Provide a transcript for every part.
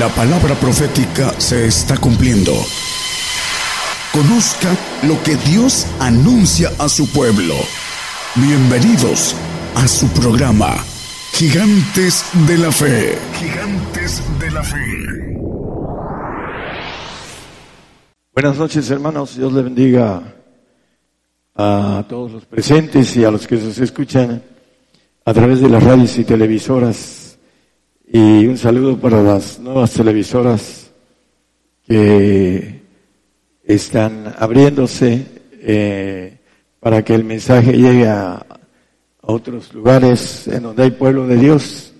La palabra profética se está cumpliendo. Conozca lo que Dios anuncia a su pueblo. Bienvenidos a su programa, Gigantes de la Fe. Gigantes de la Fe. Buenas noches hermanos, Dios le bendiga a todos los presentes y a los que se escuchan a través de las radios y televisoras y un saludo para las nuevas televisoras que están abriéndose eh, para que el mensaje llegue a, otros lugares en donde hay pueblo de Dios.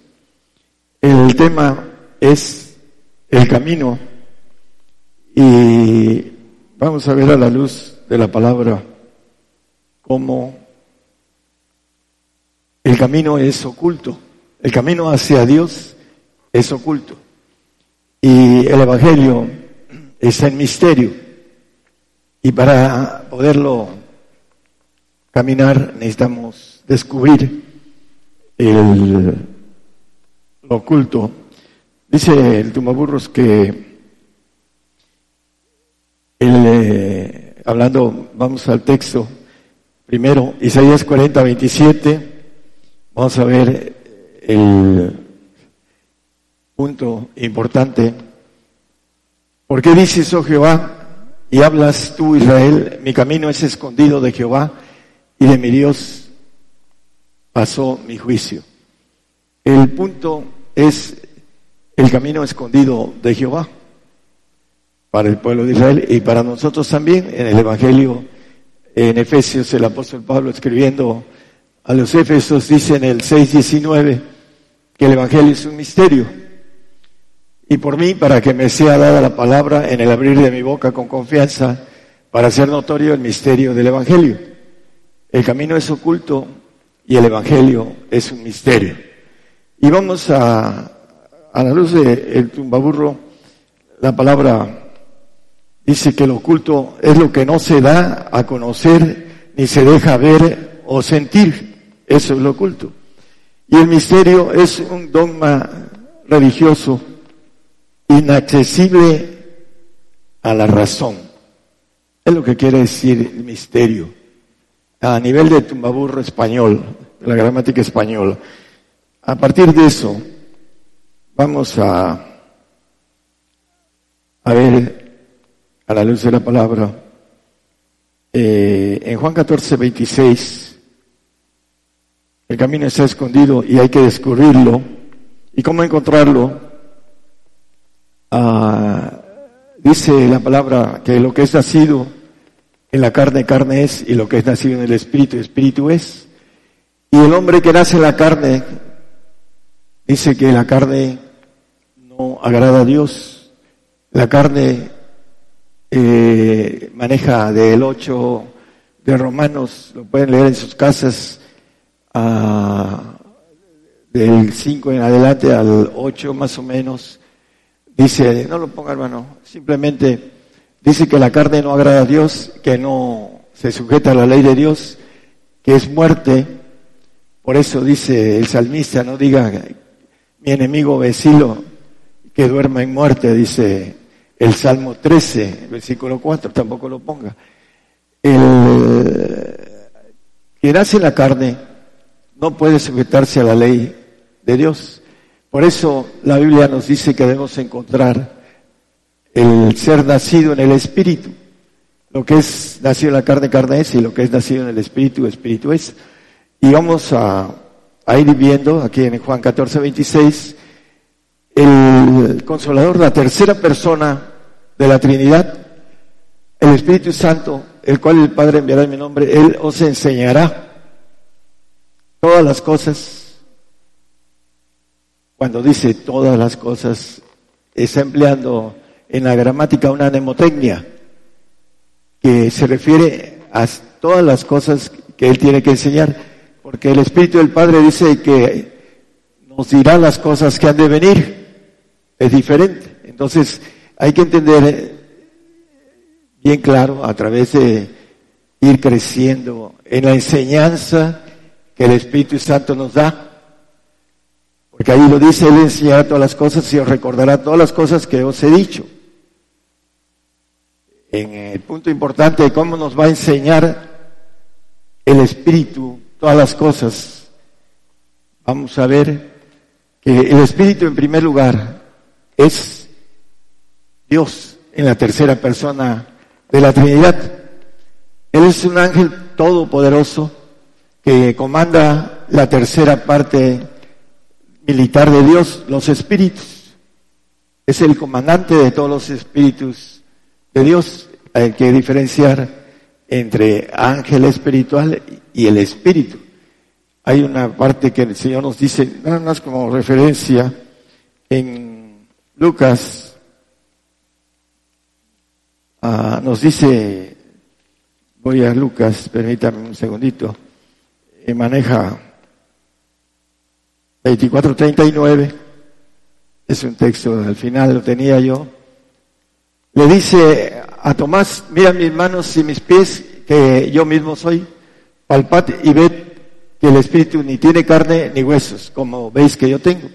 El tema es el camino y vamos a ver a la luz de la palabra cómo el camino es oculto. El camino hacia Dios es oculto. Y el Evangelio está en misterio. Y para poderlo caminar necesitamos descubrir el, lo oculto. Dice el Tumaburros que el, hablando, vamos al texto, primero, Isaías 40, 27, vamos a ver el punto importante. ¿Por qué dices, oh Jehová, y hablas tú, Israel, mi camino es escondido de Jehová y de mi Dios pasó mi juicio? El punto es el camino escondido de Jehová para el pueblo de Israel y para nosotros también en el Evangelio en Efesios el apóstol Pablo escribiendo a los Efesios dice en el 6.19 que el Evangelio es un misterio y por mí para que me sea dada la palabra en el abrir de mi boca con confianza para hacer notorio el misterio del Evangelio. El camino es oculto y el Evangelio es un misterio. Y vamos a, a la luz del tumbaburro, la palabra dice que lo oculto es lo que no se da a conocer ni se deja ver o sentir. Eso es lo oculto. Y el misterio es un dogma religioso inaccesible a la razón. Es lo que quiere decir el misterio. A nivel de tumbaburro español, la gramática española. A partir de eso, vamos a, a ver a la luz de la palabra. Eh, en Juan 14, 26, el camino está escondido y hay que descubrirlo. ¿Y cómo encontrarlo? Ah, dice la palabra que lo que es nacido en la carne, carne es, y lo que es nacido en el espíritu, espíritu es. Y el hombre que nace en la carne, dice que la carne no agrada a Dios. La carne eh, maneja del 8 de Romanos, lo pueden leer en sus casas, ah, del 5 en adelante al 8 más o menos Dice, no lo ponga hermano, simplemente dice que la carne no agrada a Dios, que no se sujeta a la ley de Dios, que es muerte. Por eso dice el salmista, no diga mi enemigo vecino que duerma en muerte, dice el Salmo 13, versículo 4, tampoco lo ponga. El que nace en la carne no puede sujetarse a la ley de Dios. Por eso la Biblia nos dice que debemos encontrar el ser nacido en el Espíritu. Lo que es nacido en la carne, carne es, y lo que es nacido en el Espíritu, Espíritu es. Y vamos a, ir viendo aquí en Juan 14, 26, el consolador, la tercera persona de la Trinidad, el Espíritu Santo, el cual el Padre enviará en mi nombre, Él os enseñará todas las cosas cuando dice todas las cosas, está empleando en la gramática una mnemotecnia que se refiere a todas las cosas que él tiene que enseñar, porque el Espíritu del Padre dice que nos dirá las cosas que han de venir, es diferente. Entonces hay que entender bien claro a través de ir creciendo en la enseñanza que el Espíritu Santo nos da Porque ahí lo dice, Él enseñará todas las cosas y os recordará todas las cosas que os he dicho. En el punto importante de cómo nos va a enseñar el Espíritu todas las cosas, vamos a ver que el Espíritu en primer lugar es Dios en la tercera persona de la Trinidad. Él es un ángel todopoderoso que comanda la tercera parte militar de Dios, los espíritus. Es el comandante de todos los espíritus de Dios. Hay que diferenciar entre ángel espiritual y el espíritu. Hay una parte que el Señor nos dice, nada más como referencia, en Lucas, ah, nos dice, voy a Lucas, permítame un segundito, eh, maneja 2439, es un texto, al final lo tenía yo, le dice a Tomás, mira mis manos y mis pies, que yo mismo soy, palpad y ved que el Espíritu ni tiene carne ni huesos, como veis que yo tengo.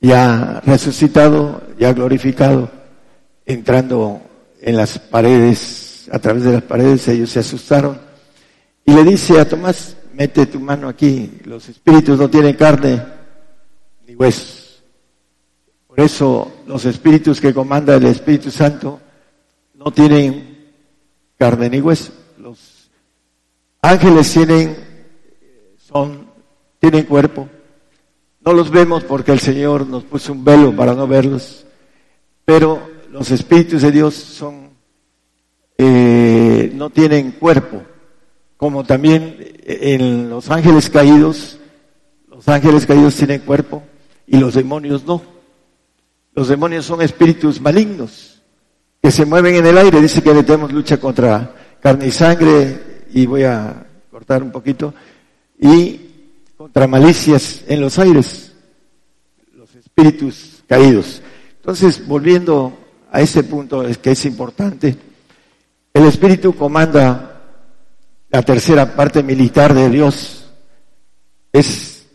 Ya resucitado, ya glorificado, entrando en las paredes, a través de las paredes, ellos se asustaron. Y le dice a Tomás, mete tu mano aquí, los espíritus no tienen carne ni huesos. Por eso los espíritus que comanda el Espíritu Santo no tienen carne ni hueso. Los ángeles tienen, son, tienen cuerpo. No los vemos porque el Señor nos puso un velo para no verlos, pero los espíritus de Dios son, eh, no tienen cuerpo como también en los ángeles caídos, los ángeles caídos tienen cuerpo y los demonios no. Los demonios son espíritus malignos que se mueven en el aire. Dice que tenemos lucha contra carne y sangre y voy a cortar un poquito y contra malicias en los aires, los espíritus caídos. Entonces, volviendo a ese punto es que es importante, el espíritu comanda la tercera parte militar de Dios. Es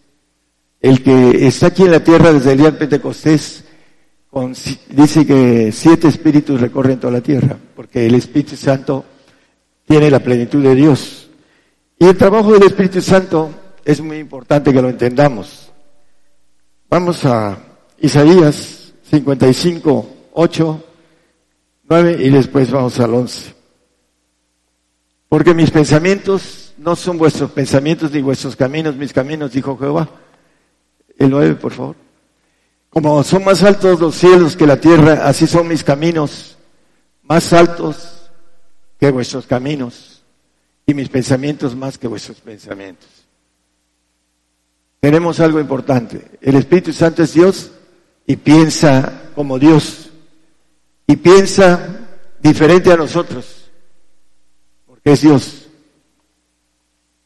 el que está aquí en la tierra desde el día de Pentecostés. Con, dice que siete espíritus recorren toda la tierra, porque el Espíritu Santo tiene la plenitud de Dios. Y el trabajo del Espíritu Santo es muy importante que lo entendamos. Vamos a Isaías 55, 8, 9 y después vamos al 11. Porque mis pensamientos no son vuestros pensamientos ni vuestros caminos, mis caminos, dijo Jehová. El nueve, por favor. Como son más altos los cielos que la tierra, así son mis caminos, más altos que vuestros caminos, y mis pensamientos más que vuestros pensamientos. Tenemos algo importante. El Espíritu Santo es Dios y piensa como Dios, y piensa diferente a nosotros es Dios.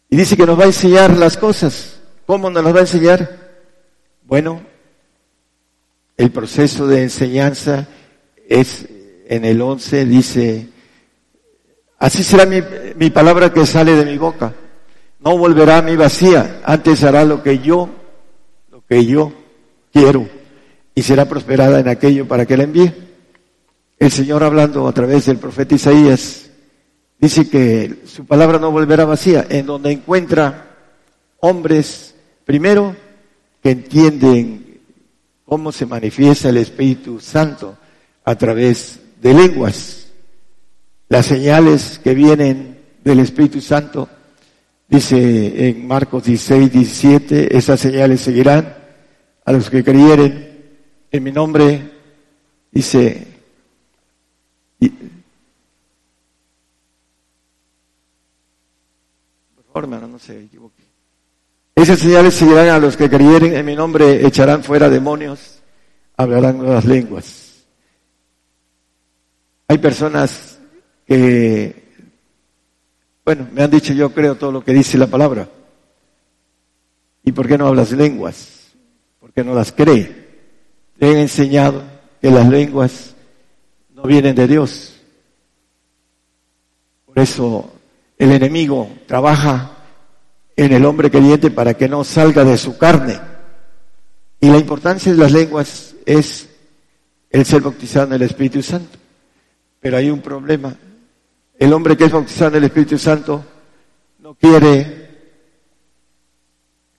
Y dice que nos va a enseñar las cosas. ¿Cómo nos las va a enseñar? Bueno, el proceso de enseñanza es en el 11, dice, así será mi, mi palabra que sale de mi boca. No volverá a mi vacía, antes hará lo que yo, lo que yo quiero, y será prosperada en aquello para que la envíe. El Señor hablando a través del profeta Isaías Dice que su palabra no volverá vacía, en donde encuentra hombres, primero, que entienden cómo se manifiesta el Espíritu Santo a través de lenguas. Las señales que vienen del Espíritu Santo, dice en Marcos 16, 17, esas señales seguirán a los que creyeren en mi nombre, dice, hermano, no se. Esas señales seguirán a los que creyeren en mi nombre, echarán fuera demonios, hablarán nuevas lenguas. Hay personas que, bueno, me han dicho yo creo todo lo que dice la palabra. ¿Y por qué no hablas lenguas? ¿Por qué no las cree? Le he enseñado que las lenguas no vienen de Dios. Por eso el enemigo trabaja en el hombre creyente para que no salga de su carne Y la importancia de las lenguas es el ser bautizado en el Espíritu Santo. Pero hay un problema. El hombre que es bautizado en el Espíritu Santo no quiere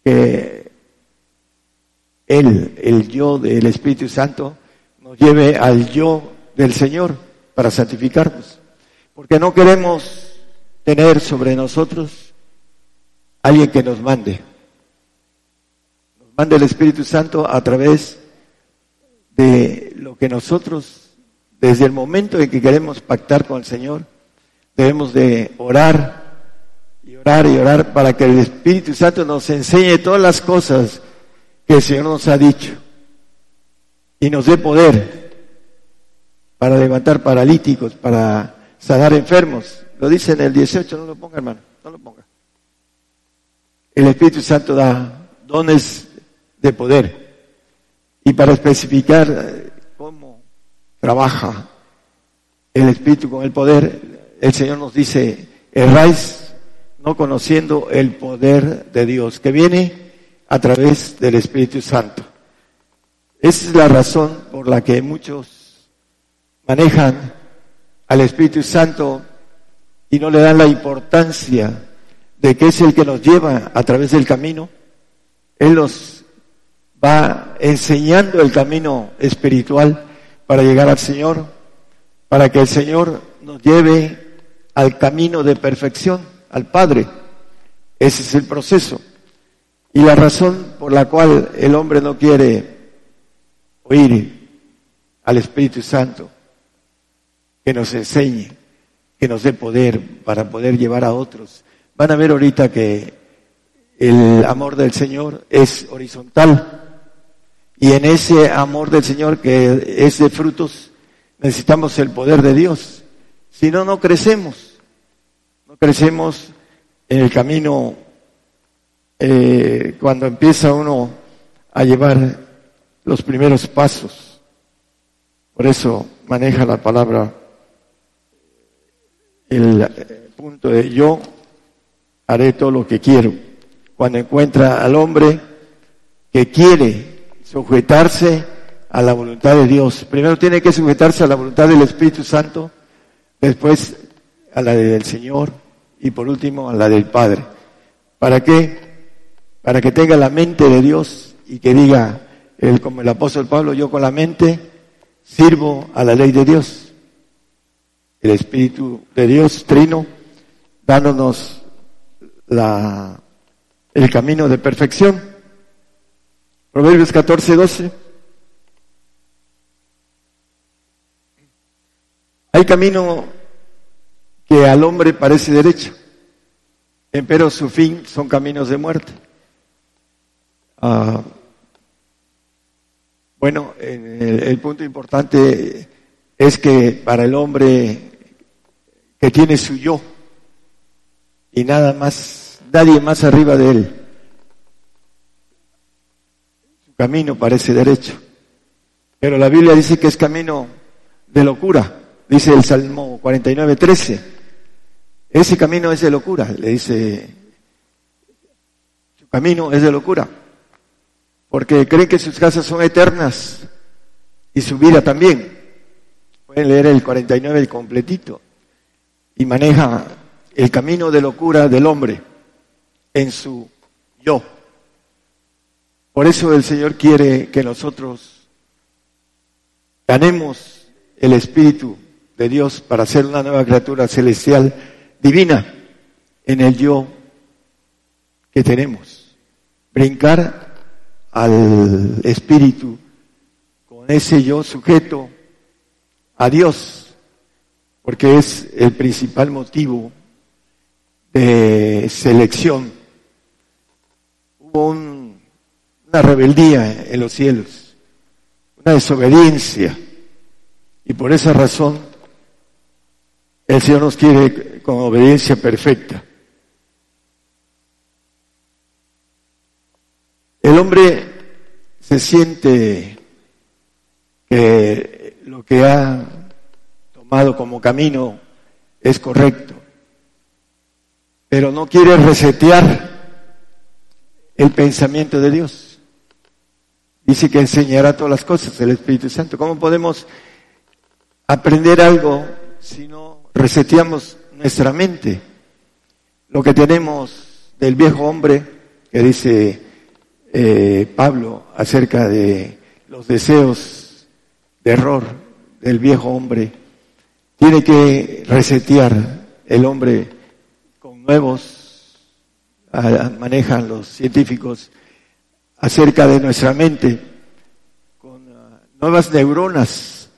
que él, el yo del Espíritu Santo, nos lleve al yo del Señor para santificarnos. Porque no queremos tener sobre nosotros alguien que nos mande. Nos mande el Espíritu Santo a través de lo que nosotros, desde el momento en que queremos pactar con el Señor, debemos de orar y orar y orar para que el Espíritu Santo nos enseñe todas las cosas que el Señor nos ha dicho y nos dé poder para levantar paralíticos, para sanar enfermos. Lo dice en el 18, no lo ponga hermano, no lo ponga. El Espíritu Santo da dones de poder. Y para especificar eh, cómo trabaja el Espíritu con el poder, el Señor nos dice, erráis no conociendo el poder de Dios, que viene a través del Espíritu Santo. Esa es la razón por la que muchos manejan al Espíritu Santo y no le dan la importancia de que es el que nos lleva a través del camino. Él nos va enseñando el camino espiritual para llegar al Señor, para que el Señor nos lleve al camino de perfección, al Padre. Ese es el proceso. Y la razón por la cual el hombre no quiere oír al Espíritu Santo, que nos enseñe, que nos dé poder para poder llevar a otros. Van a ver ahorita que el amor del Señor es horizontal y en ese amor del Señor que es de frutos necesitamos el poder de Dios. Si no, no crecemos. No crecemos en el camino eh, cuando empieza uno a llevar los primeros pasos. Por eso maneja la palabra el eh, punto de yo haré todo lo que quiero. Cuando encuentra al hombre que quiere sujetarse a la voluntad de Dios, primero tiene que sujetarse a la voluntad del Espíritu Santo, después a la del Señor y por último a la del Padre. ¿Para qué? para que tenga la mente de Dios y que diga, el, como el apóstol Pablo, yo con la mente sirvo a la ley de Dios. El Espíritu de Dios, Trino, dándonos la, el camino de perfección. Proverbios 14, 12. Hay camino que al hombre parece derecho, pero su fin son caminos de muerte. Ah, bueno, el, punto importante es que para el hombre que tiene su yo y nada más, nadie más arriba de él, su camino parece derecho. Pero la Biblia dice que es camino de locura, dice el Salmo 49, 13. Ese camino es de locura, le dice, su camino es de locura porque creen que sus casas son eternas y su vida también. Pueden leer el 49 el completito y maneja el camino de locura del hombre en su yo. Por eso el Señor quiere que nosotros ganemos el Espíritu de Dios para ser una nueva criatura celestial divina en el yo que tenemos. Brincar al espíritu, con ese yo sujeto a Dios, porque es el principal motivo de selección. Hubo una rebeldía en los cielos, una desobediencia, y por esa razón el Señor nos quiere con obediencia perfecta. El hombre se siente que lo que ha tomado como camino es correcto, pero no quiere resetear el pensamiento de Dios. Dice que enseñará todas las cosas el Espíritu Santo. ¿Cómo podemos aprender algo si no reseteamos nuestra mente? Lo que tenemos del viejo hombre, que dice eh, Pablo acerca de los deseos de error del viejo hombre, tiene que resetear el hombre con nuevos, manejan los científicos, acerca de nuestra mente, con ah, nuevas neuronas,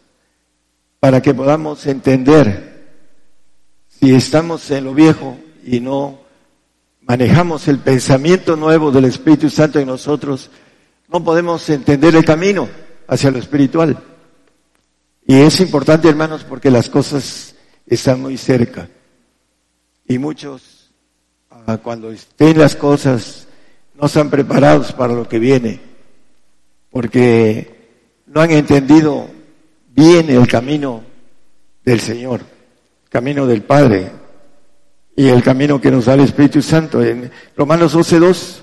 para que podamos entender si estamos en lo viejo y no manejamos el pensamiento nuevo del Espíritu Santo en nosotros, no podemos entender el camino hacia lo espiritual. Y es importante, hermanos, porque las cosas están muy cerca. Y muchos, ah, cuando estén las cosas no están preparados para lo que viene, porque no han entendido bien el camino del Señor, el camino del Padre y el camino que nos da el Espíritu Santo. En Romanos 12.2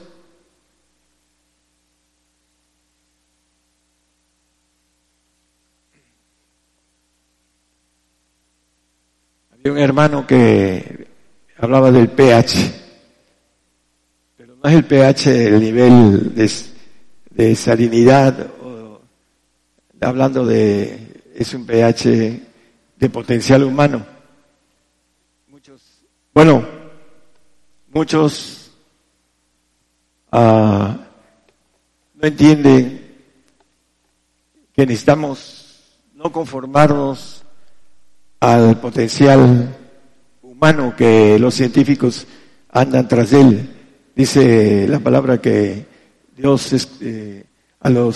un hermano que hablaba del pH es el pH el nivel de, salinidad, hablando de, es un pH de potencial humano. Muchos, bueno, muchos ah, no entienden que necesitamos no conformarnos al potencial humano que los científicos andan tras él, Dice la palabra que Dios eh, a los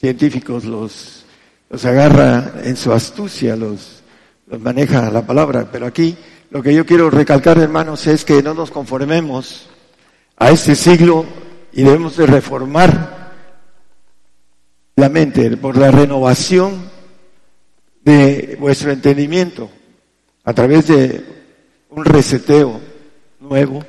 científicos los, los agarra en su astucia, los, los maneja la palabra. Pero aquí lo que yo quiero recalcar, hermanos, es que no nos conformemos a este siglo y debemos de reformar la mente por la renovación de vuestro entendimiento a través de un reseteo nuevo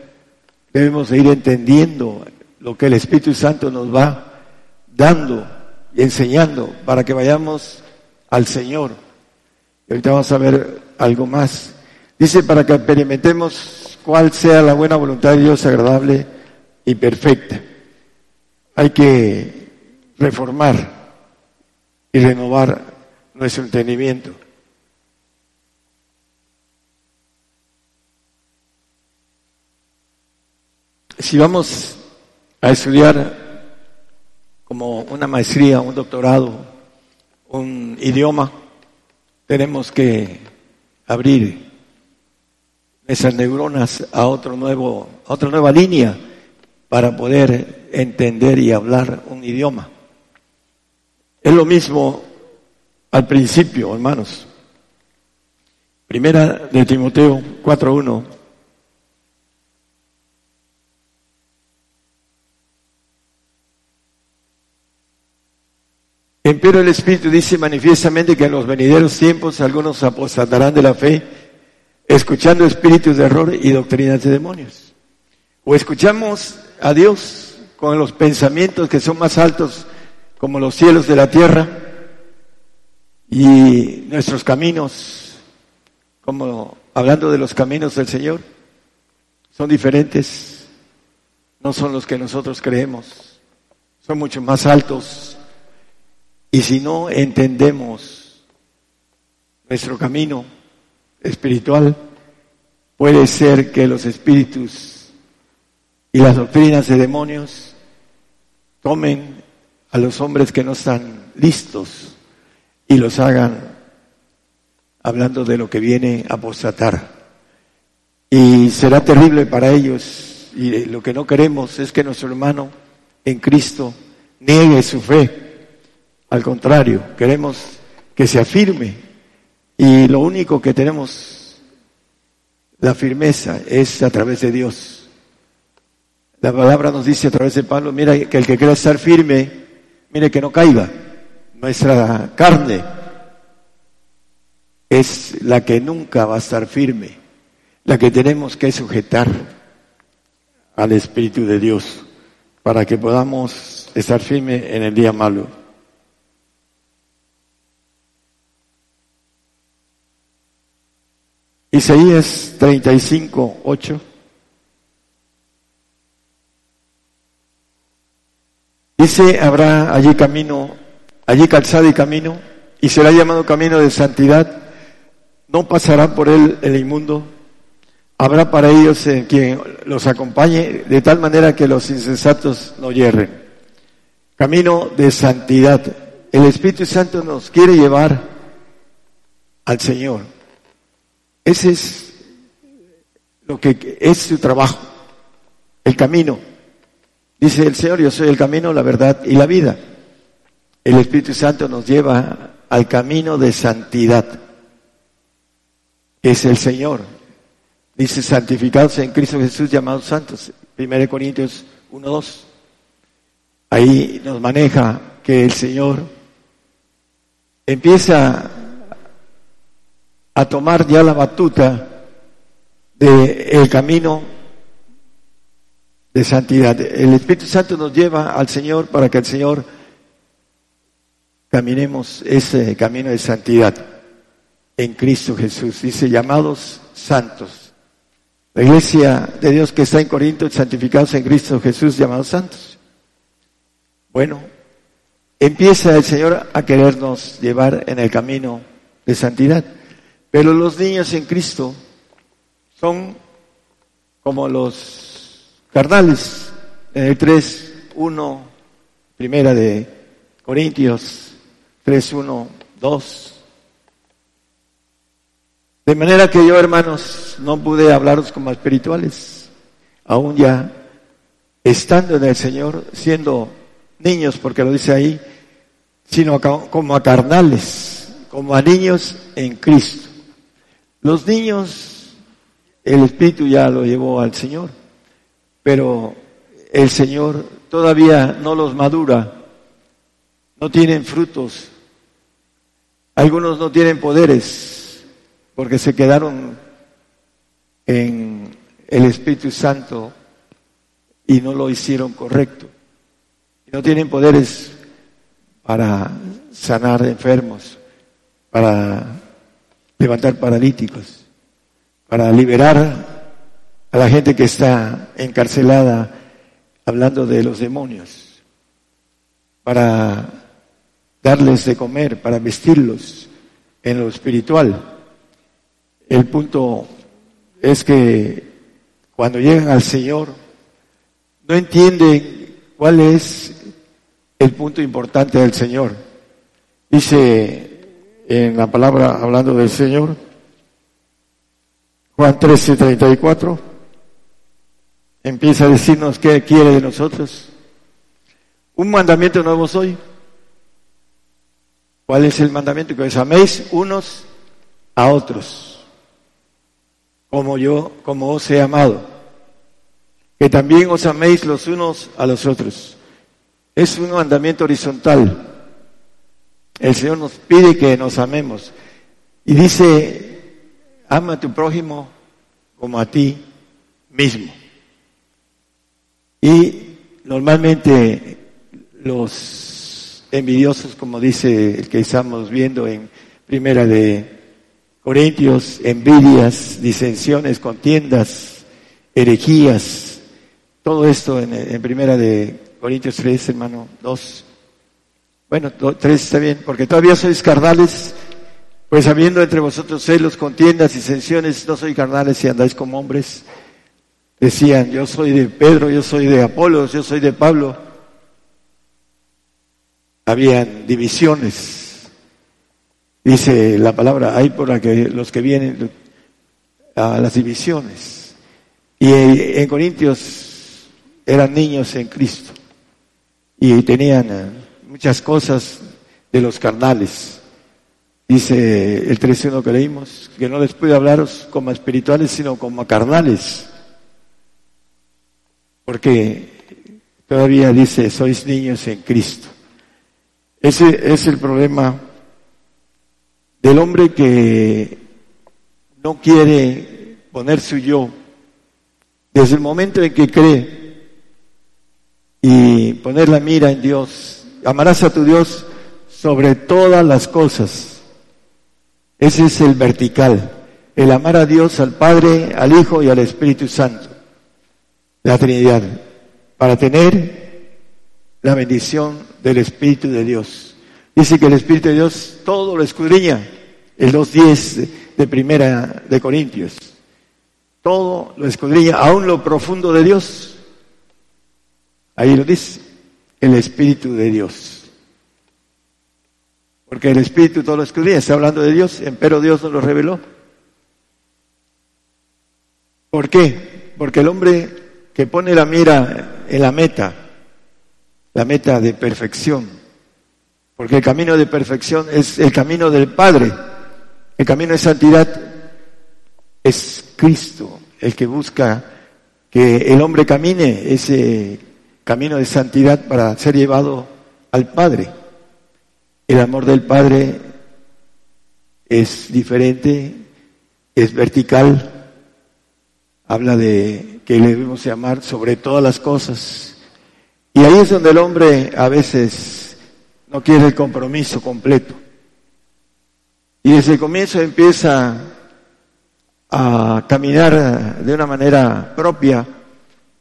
debemos ir entendiendo lo que el Espíritu Santo nos va dando y enseñando para que vayamos al Señor. Y ahorita vamos a ver algo más. Dice para que experimentemos cuál sea la buena voluntad de Dios agradable y perfecta. Hay que reformar y renovar nuestro entendimiento. si vamos a estudiar como una maestría, un doctorado, un idioma, tenemos que abrir esas neuronas a otro nuevo, a otra nueva línea para poder entender y hablar un idioma. Es lo mismo al principio, hermanos. Primera de Timoteo 4.1 Pero el Espíritu dice manifiestamente que en los venideros tiempos algunos apostatarán de la fe, escuchando espíritus de error y doctrinas de demonios. O escuchamos a Dios con los pensamientos que son más altos como los cielos de la tierra y nuestros caminos, como hablando de los caminos del Señor, son diferentes, no son los que nosotros creemos, son mucho más altos. Y si no entendemos nuestro camino espiritual, puede ser que los espíritus y las doctrinas de demonios tomen a los hombres que no están listos y los hagan hablando de lo que viene a apostatar. Y será terrible para ellos y lo que no queremos es que nuestro hermano en Cristo niegue su fe al contrario, queremos que se afirme y lo único que tenemos la firmeza es a través de Dios. La palabra nos dice a través de Pablo, mira que el que quiera estar firme, mire que no caiga. Nuestra carne es la que nunca va a estar firme, la que tenemos que sujetar al Espíritu de Dios para que podamos estar firme en el día malo. Isaías 35, 8. Dice, habrá allí camino, allí calzado y camino, y será llamado camino de santidad. No pasará por él el inmundo. Habrá para ellos quien los acompañe, de tal manera que los insensatos no yerren. Camino de santidad. El Espíritu Santo nos quiere llevar al Señor. Ese es lo que es su trabajo, el camino. Dice el Señor, yo soy el camino, la verdad y la vida. El Espíritu Santo nos lleva al camino de santidad. Es el Señor. Dice, santificados en Cristo Jesús, llamados santos. 1 Corintios 1, 2. Ahí nos maneja que el Señor empieza a tomar ya la batuta del camino de santidad. El Espíritu Santo nos lleva al Señor para que el Señor caminemos ese camino de santidad en Cristo Jesús. Dice, llamados santos. La iglesia de Dios que está en Corinto, santificados en Cristo Jesús, llamados santos. Bueno, empieza el Señor a querernos llevar en el camino de santidad. Pero los niños en Cristo son como los carnales, en el 3, 1, primera de Corintios 3, 1, 2. De manera que yo, hermanos, no pude hablaros como espirituales, aún ya estando en el Señor, siendo niños, porque lo dice ahí, sino como a carnales, como a niños en Cristo. Los niños, el Espíritu ya lo llevó al Señor pero el Señor todavía no los madura, no tienen frutos, algunos no tienen poderes porque se quedaron en el Espíritu Santo y no lo hicieron correcto. No tienen poderes para sanar enfermos, para levantar paralíticos, para liberar a la gente que está encarcelada hablando de los demonios, para darles de comer, para vestirlos en lo espiritual. El punto es que cuando llegan al Señor, no entienden cuál es el punto importante del Señor. Dice en la palabra hablando del Señor, Juan 13, 34, empieza a decirnos qué quiere de nosotros. Un mandamiento nuevo soy. ¿Cuál es el mandamiento? Que os améis unos a otros, como yo, como os he amado. Que también os améis los unos a los otros. Es un mandamiento horizontal. El Señor nos pide que nos amemos. Y dice, ama a tu prójimo como a ti mismo. Y normalmente los envidiosos, como dice el que estamos viendo en primera de Corintios, envidias, disensiones, contiendas, herejías, todo esto en, primera de Corintios 3, hermano, 2. Bueno, 3 está bien, porque todavía sois carnales, pues habiendo entre vosotros celos, contiendas, disensiones, no sois carnales y andáis como hombres. Decían, yo soy de Pedro, yo soy de Apolos, yo soy de Pablo. Habían divisiones. Dice la palabra, hay por la que los que vienen a las divisiones. Y en Corintios eran niños en Cristo y tenían eh, muchas cosas de los carnales. Dice el 13.1 que leímos, que no les puede hablaros como espirituales, sino como carnales porque todavía dice, sois niños en Cristo. Ese es el problema del hombre que no quiere poner su yo. Desde el momento en que cree y poner la mira en Dios. Amarás a tu Dios sobre todas las cosas. Ese es el vertical, el amar a Dios, al Padre, al Hijo y al Espíritu Santo, la Trinidad, para tener la bendición del Espíritu de Dios. Dice que el Espíritu de Dios todo lo escudriña, el 2.10 de primera de Corintios. Todo lo escudriña, aún lo profundo de Dios. Ahí lo dice, el Espíritu de Dios. Porque el Espíritu todo lo escudriña, está hablando de Dios, pero Dios nos lo reveló. ¿Por qué? Porque el hombre que pone la mira en la meta, la meta de perfección, porque el camino de perfección es el camino del Padre, el camino de santidad es Cristo, el que busca que el hombre camine ese camino de santidad para ser llevado al Padre. El amor del Padre es diferente, es vertical, habla de que le debemos amar sobre todas las cosas. Y ahí es donde el hombre a veces no quiere el compromiso completo. Y desde el comienzo empieza a caminar de una manera propia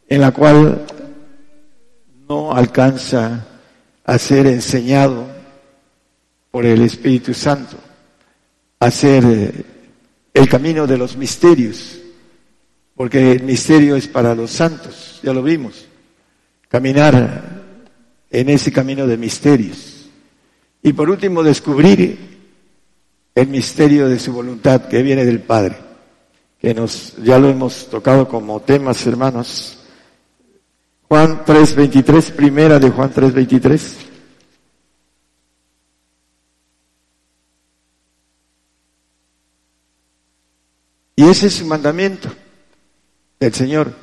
en la cual no alcanza a ser enseñado por el Espíritu Santo, a ser eh, el camino de los misterios, porque el misterio es para los santos, ya lo vimos, caminar en ese camino de misterios. Y por último, descubrir el misterio de su voluntad que viene del Padre, que nos, ya lo hemos tocado como temas, hermanos, Juan 3.23, primera de Juan 3.23. Y ese es su mandamiento del Señor,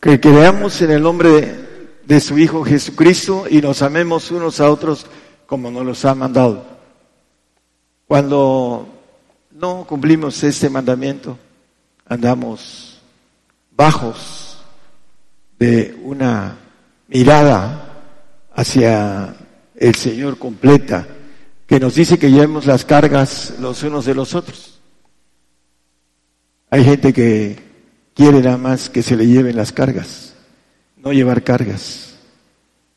que creamos en el nombre de, su Hijo Jesucristo y nos amemos unos a otros como nos los ha mandado. Cuando no cumplimos este mandamiento, andamos bajos de una mirada hacia el Señor completa, que nos dice que llevemos las cargas los unos de los otros. Hay gente que quiere nada más que se le lleven las cargas, no llevar cargas.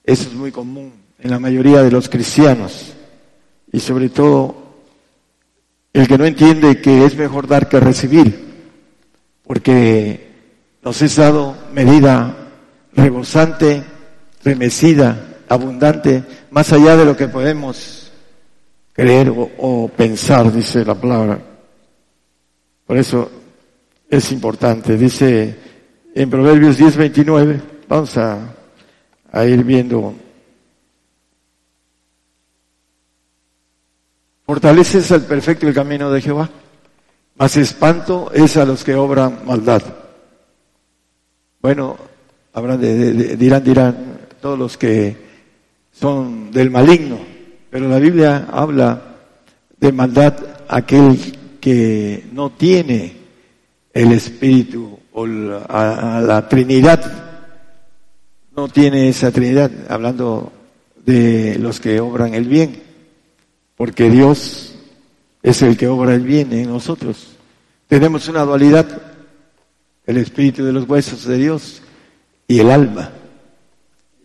Eso es muy común en la mayoría de los cristianos y sobre todo el que no entiende que es mejor dar que recibir, porque nos es dado medida rebosante, remecida, abundante, más allá de lo que podemos creer o, pensar, dice la palabra. Por eso es importante. Dice en Proverbios 10, 29, vamos a, a ir viendo. Fortaleces al perfecto el camino de Jehová, mas espanto es a los que obran maldad. Bueno, habrán de, dirán, dirán todos los que son del maligno, pero la Biblia habla de maldad aquel que no tiene el Espíritu o la Trinidad, no tiene esa Trinidad, hablando de los que obran el bien, porque Dios es el que obra el bien en nosotros. Tenemos una dualidad, el Espíritu de los huesos de Dios y el alma.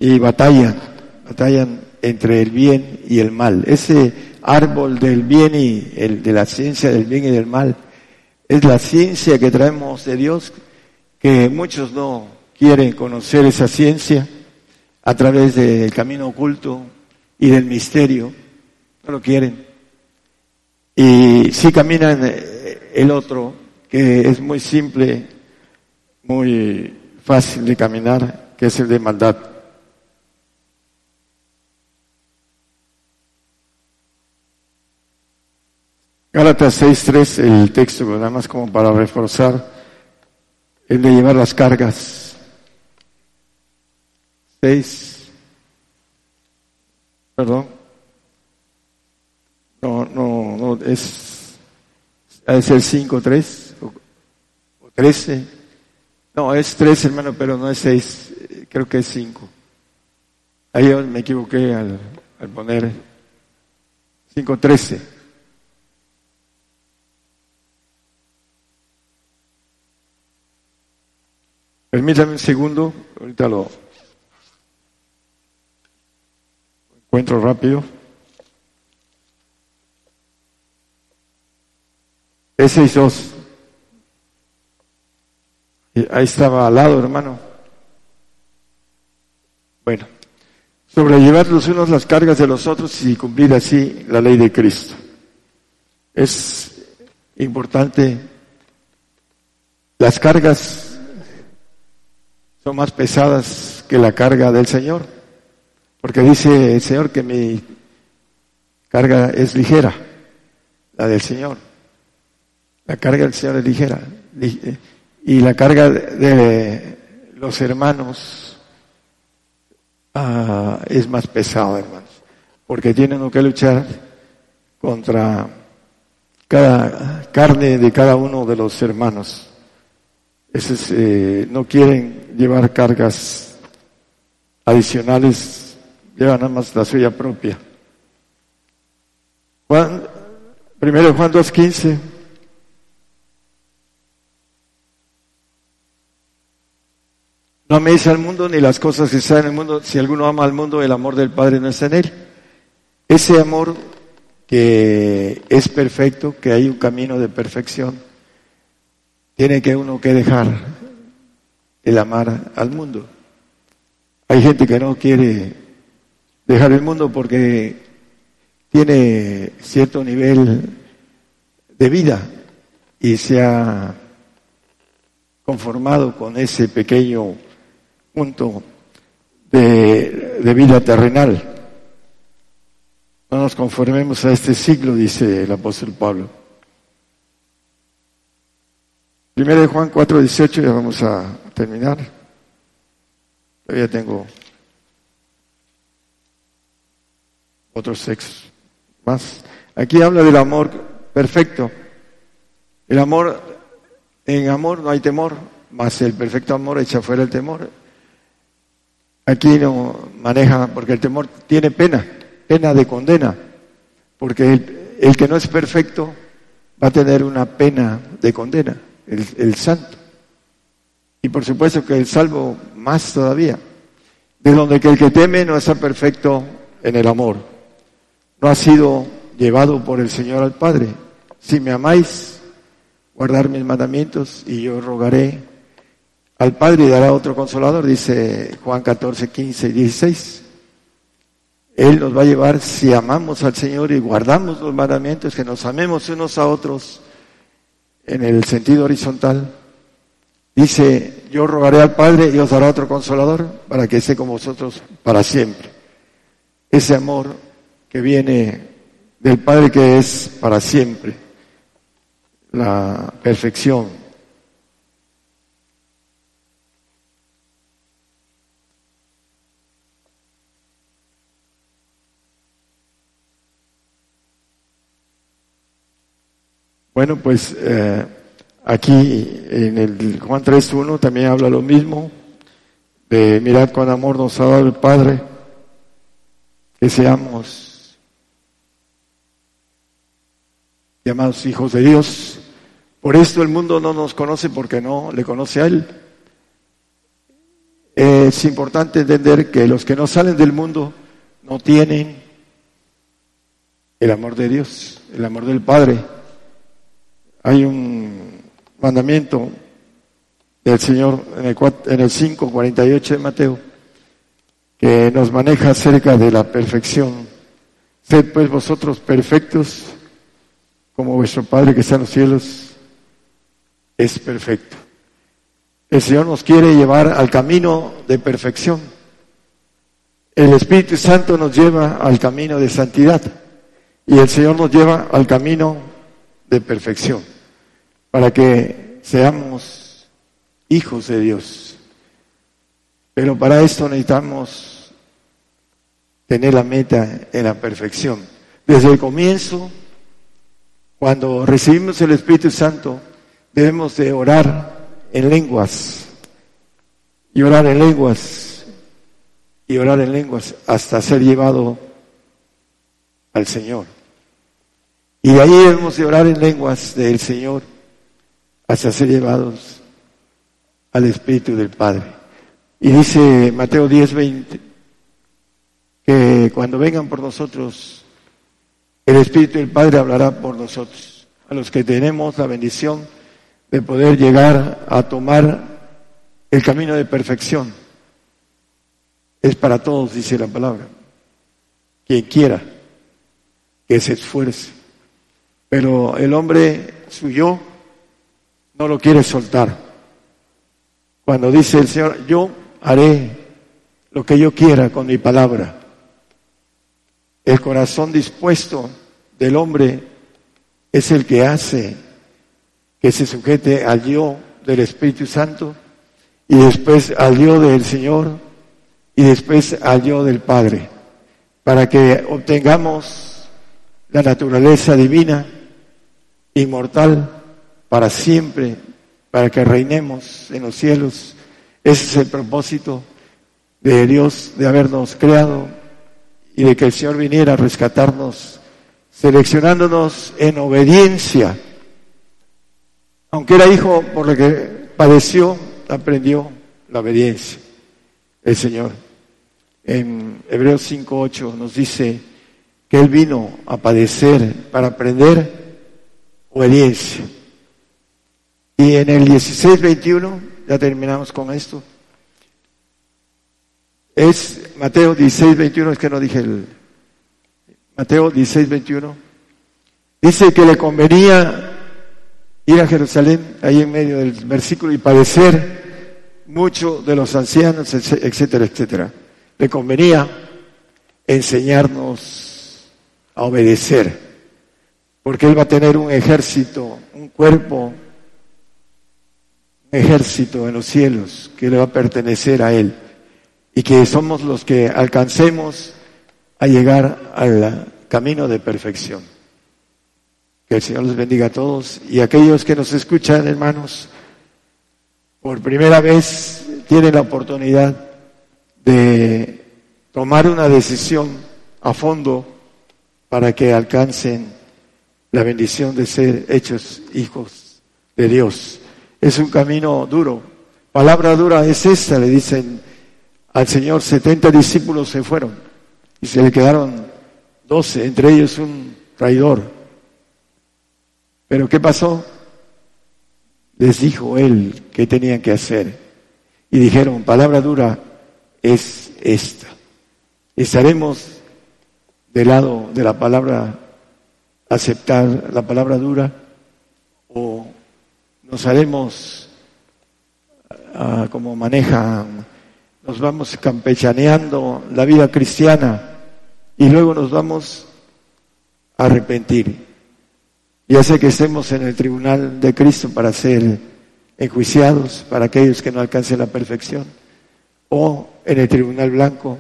Y batallan, batallan entre el bien y el mal. Ese árbol del bien y el de la ciencia del bien y del mal es la ciencia que traemos de Dios, que muchos no quieren conocer esa ciencia a través del camino oculto y del misterio, no lo quieren. Y si caminan eh, el otro, que es muy simple, muy fácil de caminar, que es el de maldad. Gálatas 6.3, el texto, nada más como para reforzar el de llevar las cargas. 6, perdón, no, no, no, es, es el 5.3 o 13. No, es tres, hermano, pero no es seis. Creo que es cinco. Ahí me equivoqué al, al poner 5.13. Permítame un segundo, ahorita lo encuentro rápido. Ese y dos. Ahí estaba al lado, hermano. Bueno, sobrellevar los unos las cargas de los otros y cumplir así la ley de Cristo. Es importante. Las cargas son más pesadas que la carga del Señor, porque dice el Señor que mi carga es ligera, la del Señor. La carga del Señor es ligera. Y la carga de los hermanos ah, es más pesada, hermanos, porque tienen que luchar contra cada carne de cada uno de los hermanos. Es, eh, no quieren llevar cargas adicionales, llevan nada más la suya propia. Juan, primero Juan 2.15. No améis al mundo ni las cosas que están en el mundo. Si alguno ama al mundo, el amor del Padre no está en él. Ese amor que es perfecto, que hay un camino de perfección, tiene que uno que dejar el amar al mundo. Hay gente que no quiere dejar el mundo porque tiene cierto nivel de vida y se ha conformado con ese pequeño punto de, vida terrenal. No nos conformemos a este siglo, dice el apóstol Pablo. Primero de Juan 4, 18, ya vamos a terminar. Todavía tengo otros textos más. Aquí habla del amor perfecto. El amor, en amor no hay temor, más el perfecto amor echa fuera el temor. Aquí no maneja, porque el temor tiene pena, pena de condena, porque el, que no es perfecto va a tener una pena de condena, el, el santo. Y por supuesto que el salvo más todavía, de donde que el que teme no está perfecto en el amor, no ha sido llevado por el Señor al Padre. Si me amáis, guardar mis mandamientos y yo rogaré al Padre y dará otro consolador, dice Juan 14, 15 y 16. Él nos va a llevar, si amamos al Señor y guardamos los mandamientos, que nos amemos unos a otros en el sentido horizontal. Dice, yo rogaré al Padre y os dará otro consolador para que esté con vosotros para siempre. Ese amor que viene del Padre que es para siempre, la perfección, Bueno, pues eh, aquí en el Juan 3.1 también habla lo mismo, de mirad con amor nos ha dado el Padre, que seamos llamados hijos de Dios. Por esto el mundo no nos conoce porque no le conoce a Él. Es importante entender que los que no salen del mundo no tienen el amor de Dios, el amor del Padre. Hay un mandamiento del Señor en el, en el 5.48 de Mateo que nos maneja acerca de la perfección. Sed pues vosotros perfectos como vuestro Padre que está en los cielos es perfecto. El Señor nos quiere llevar al camino de perfección. El Espíritu Santo nos lleva al camino de santidad y el Señor nos lleva al camino de perfección para que seamos hijos de Dios. Pero para esto necesitamos tener la meta en la perfección. Desde el comienzo, cuando recibimos el Espíritu Santo, debemos de orar en lenguas. Y orar en lenguas y orar en lenguas hasta ser llevado al Señor. Y de ahí hemos de orar en lenguas del Señor hasta ser llevados al Espíritu del Padre. Y dice Mateo 10, 20, que cuando vengan por nosotros, el Espíritu del Padre hablará por nosotros, a los que tenemos la bendición de poder llegar a tomar el camino de perfección. Es para todos, dice la palabra. Quien quiera que se esfuerce. Pero el hombre suyo no lo quiere soltar. Cuando dice el Señor, yo haré lo que yo quiera con mi palabra. El corazón dispuesto del hombre es el que hace que se sujete al yo del Espíritu Santo y después al yo del Señor y después al yo del Padre, para que obtengamos la naturaleza divina, inmortal, para siempre, para que reinemos en los cielos. Ese es el propósito de Dios de habernos creado y de que el Señor viniera a rescatarnos, seleccionándonos en obediencia. Aunque era hijo por lo que padeció, aprendió la obediencia. El Señor. En Hebreos 5.8 nos dice que Él vino a padecer para aprender obediencia. Y en el 16.21, ya terminamos con esto, es Mateo 16.21, es que no dije el... Mateo 16.21, dice que le convenía ir a Jerusalén, ahí en medio del versículo, y padecer mucho de los ancianos, etcétera, etcétera. Le convenía enseñarnos a obedecer, porque Él va a tener un ejército, un cuerpo, un ejército en los cielos que le va a pertenecer a Él y que somos los que alcancemos a llegar al camino de perfección. Que el Señor les bendiga a todos y aquellos que nos escuchan, hermanos, por primera vez tienen la oportunidad de tomar una decisión a fondo para que alcancen la bendición de ser hechos hijos de Dios. Es un camino duro. Palabra dura es esta, le dicen al Señor, 70 discípulos se fueron y se le quedaron 12, entre ellos un traidor. Pero ¿qué pasó? Les dijo él qué tenían que hacer. Y dijeron, palabra dura es esta. Estaremos del lado de la palabra, aceptar la palabra dura, o nos haremos ah, como manejan nos vamos campechaneando la vida cristiana y luego nos vamos a arrepentir. Ya sea que estemos en el tribunal de Cristo para ser enjuiciados, para aquellos que no alcancen la perfección, o en el tribunal blanco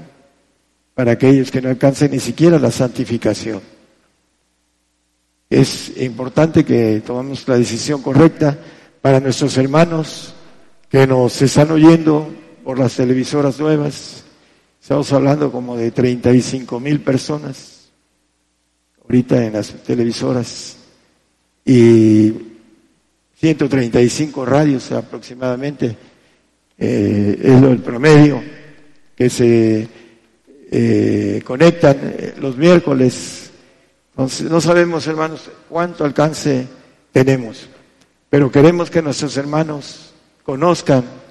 para aquellos que no alcancen ni siquiera la santificación. Es importante que tomemos la decisión correcta para nuestros hermanos que nos están oyendo por las televisoras nuevas. Estamos hablando como de 35 mil personas ahorita en las televisoras y 135 radios aproximadamente eh, es el promedio que se eh, conectan eh, los miércoles. Entonces, no sabemos, hermanos, cuánto alcance tenemos, pero queremos que nuestros hermanos conozcan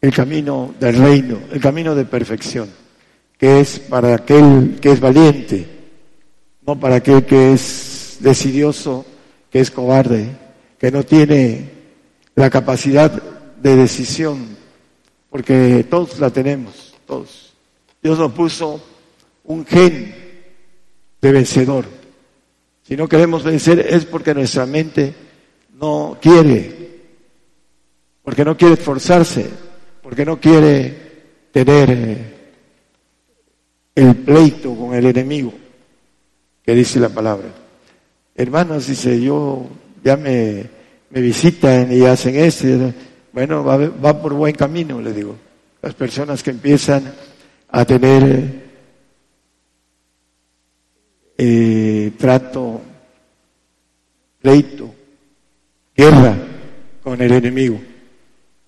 el camino del reino, el camino de perfección, que es para aquel que es valiente, no para aquel que es decidioso, que es cobarde, que no tiene la capacidad de decisión, porque todos la tenemos, todos. Dios nos puso un gen de vencedor. Si no queremos vencer es porque nuestra mente no quiere, porque no quiere esforzarse, porque no quiere tener eh, el pleito con el enemigo que dice la palabra. Hermanos, dice, yo ya me, me visitan y hacen esto, bueno, va, va por buen camino, le digo. Las personas que empiezan a tener eh, trato, pleito, guerra con el enemigo.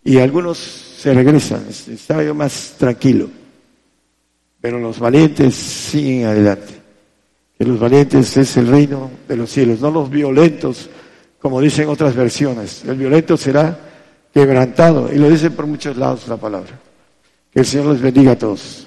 Y algunos se regresan, estaba yo más tranquilo. Pero los valientes siguen adelante. Que los valientes es el reino de los cielos, no los violentos, como dicen otras versiones. El violento será quebrantado, y lo dicen por muchos lados la palabra. Que el Señor les bendiga a todos.